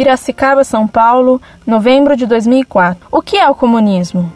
Piracicaba, São Paulo, novembro de 2004. O que é o comunismo?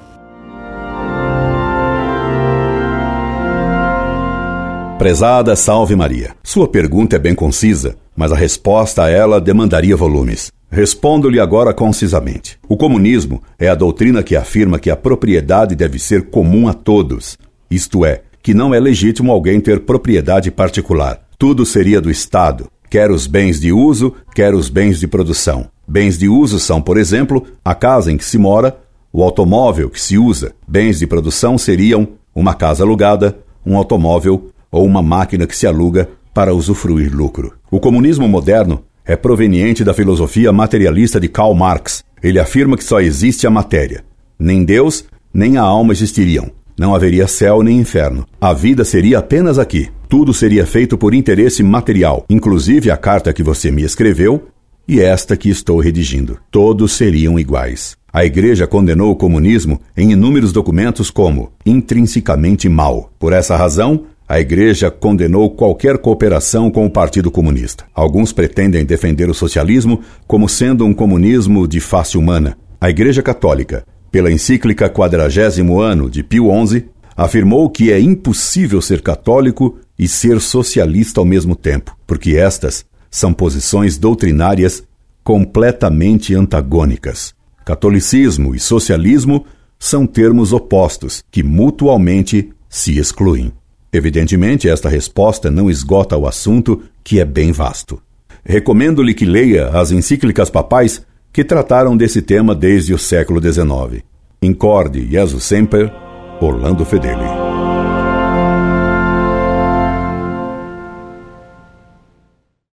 Prezada Salve Maria. Sua pergunta é bem concisa, mas a resposta a ela demandaria volumes. Respondo-lhe agora concisamente. O comunismo é a doutrina que afirma que a propriedade deve ser comum a todos, isto é, que não é legítimo alguém ter propriedade particular. Tudo seria do Estado, quer os bens de uso, quer os bens de produção. Bens de uso são, por exemplo, a casa em que se mora, o automóvel que se usa. Bens de produção seriam uma casa alugada, um automóvel ou uma máquina que se aluga para usufruir lucro. O comunismo moderno é proveniente da filosofia materialista de Karl Marx. Ele afirma que só existe a matéria. Nem Deus, nem a alma existiriam. Não haveria céu nem inferno. A vida seria apenas aqui. Tudo seria feito por interesse material, inclusive a carta que você me escreveu e esta que estou redigindo. Todos seriam iguais. A Igreja condenou o comunismo em inúmeros documentos como intrinsecamente mal. Por essa razão, a Igreja condenou qualquer cooperação com o Partido Comunista. Alguns pretendem defender o socialismo como sendo um comunismo de face humana. A Igreja Católica, pela encíclica Quadragésimo Ano de Pio XI, afirmou que é impossível ser católico e ser socialista ao mesmo tempo, porque estas são posições doutrinárias completamente antagônicas. Catolicismo e socialismo são termos opostos que mutualmente se excluem. Evidentemente, esta resposta não esgota o assunto, que é bem vasto. Recomendo-lhe que leia as encíclicas papais que trataram desse tema desde o século XIX. Incorde Jesus Semper, Orlando Fedeli.